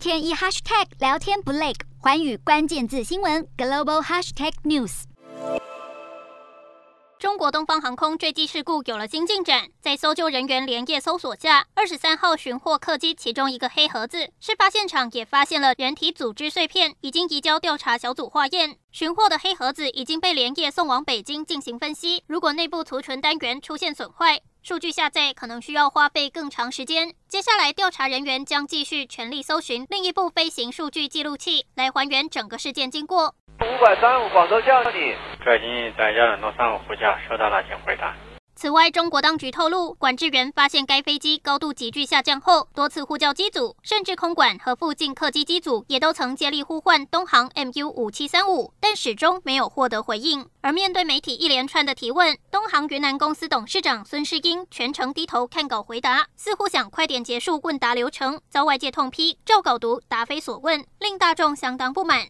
天一 hashtag 聊天不累，寰宇关键字新闻 global hashtag news。中国东方航空坠机事故有了新进展，在搜救人员连夜搜索下，二十三号寻获客机其中一个黑盒子。事发现场也发现了人体组织碎片，已经移交调查小组化验。寻获的黑盒子已经被连夜送往北京进行分析。如果内部储存单元出现损坏，数据下载可能需要花费更长时间。接下来，调查人员将继续全力搜寻另一部飞行数据记录器，来还原整个事件经过。五百三十五广州叫你。这经在幺两六三五呼叫，收到了，请回答。此外，中国当局透露，管制员发现该飞机高度急剧下降后，多次呼叫机组，甚至空管和附近客机机组也都曾接力呼唤东航 MU 五七三五，但始终没有获得回应。而面对媒体一连串的提问，东航云南公司董事长孙世英全程低头看稿回答，似乎想快点结束问答流程，遭外界痛批照稿读、答非所问，令大众相当不满。